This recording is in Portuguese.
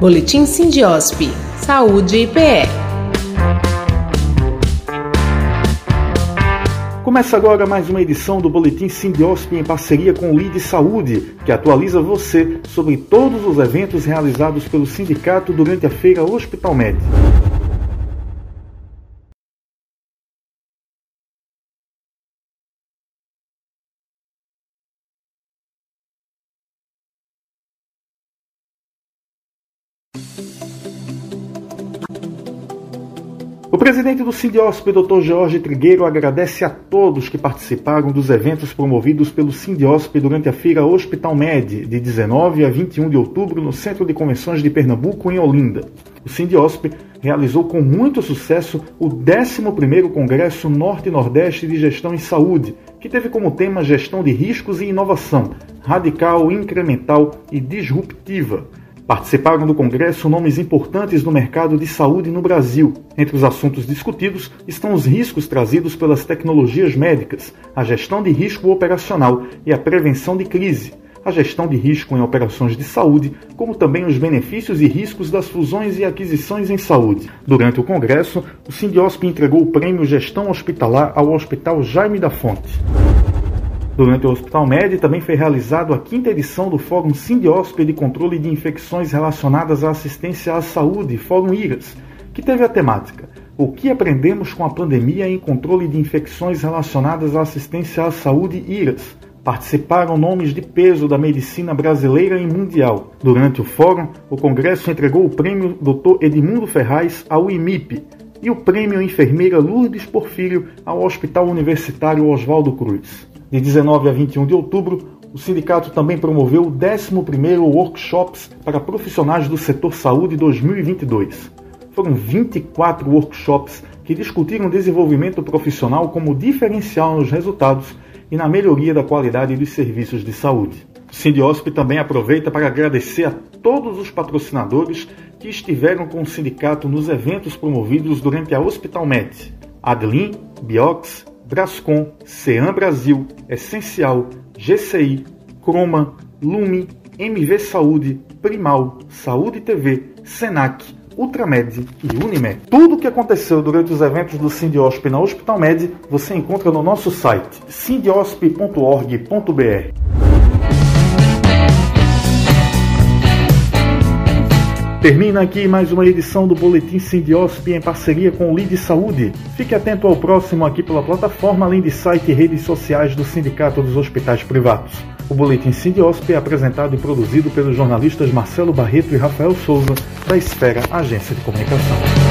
Boletim Sindiosp. Saúde e PE. Começa agora mais uma edição do Boletim Sindiosp em parceria com o LID Saúde, que atualiza você sobre todos os eventos realizados pelo sindicato durante a feira Hospital presidente do Sindiosp, Dr. Jorge Trigueiro, agradece a todos que participaram dos eventos promovidos pelo Sindiosp durante a feira Hospital Med, de 19 a 21 de outubro, no Centro de Convenções de Pernambuco, em Olinda. O Sindiosp realizou com muito sucesso o 11º Congresso Norte-Nordeste de Gestão em Saúde, que teve como tema Gestão de Riscos e Inovação, radical, incremental e disruptiva Participaram do Congresso nomes importantes no mercado de saúde no Brasil. Entre os assuntos discutidos estão os riscos trazidos pelas tecnologias médicas, a gestão de risco operacional e a prevenção de crise, a gestão de risco em operações de saúde, como também os benefícios e riscos das fusões e aquisições em saúde. Durante o Congresso, o Sindiosp entregou o prêmio Gestão Hospitalar ao Hospital Jaime da Fonte. Durante o Hospital Med também foi realizado a quinta edição do Fórum Sindiosp de Controle de Infecções Relacionadas à Assistência à Saúde, Fórum IRAS, que teve a temática O que aprendemos com a pandemia em controle de infecções relacionadas à assistência à saúde IRAS. Participaram nomes de peso da medicina brasileira e mundial. Durante o fórum, o Congresso entregou o prêmio Dr. Edmundo Ferraz ao IMIP e o prêmio Enfermeira Lourdes Porfírio ao Hospital Universitário Oswaldo Cruz. De 19 a 21 de outubro, o sindicato também promoveu o 11º Workshops para profissionais do setor saúde 2022. Foram 24 workshops que discutiram desenvolvimento profissional como diferencial nos resultados e na melhoria da qualidade dos serviços de saúde. O Sindiosp também aproveita para agradecer a todos os patrocinadores que estiveram com o sindicato nos eventos promovidos durante a Hospital Med. Adlin, Biox, Brascom, CEAM Brasil, Essencial, GCI, Croma, Lume, MV Saúde, Primal, Saúde TV, Senac, Ultramed e Unimed. Tudo o que aconteceu durante os eventos do Sindiosp na Hospital Med você encontra no nosso site sindiosp.org.br. Termina aqui mais uma edição do Boletim Sindiosp em parceria com o Lide Saúde. Fique atento ao próximo aqui pela plataforma, além de site e redes sociais do Sindicato dos Hospitais Privados. O Boletim Sindiosp é apresentado e produzido pelos jornalistas Marcelo Barreto e Rafael Souza, da Esfera Agência de Comunicação.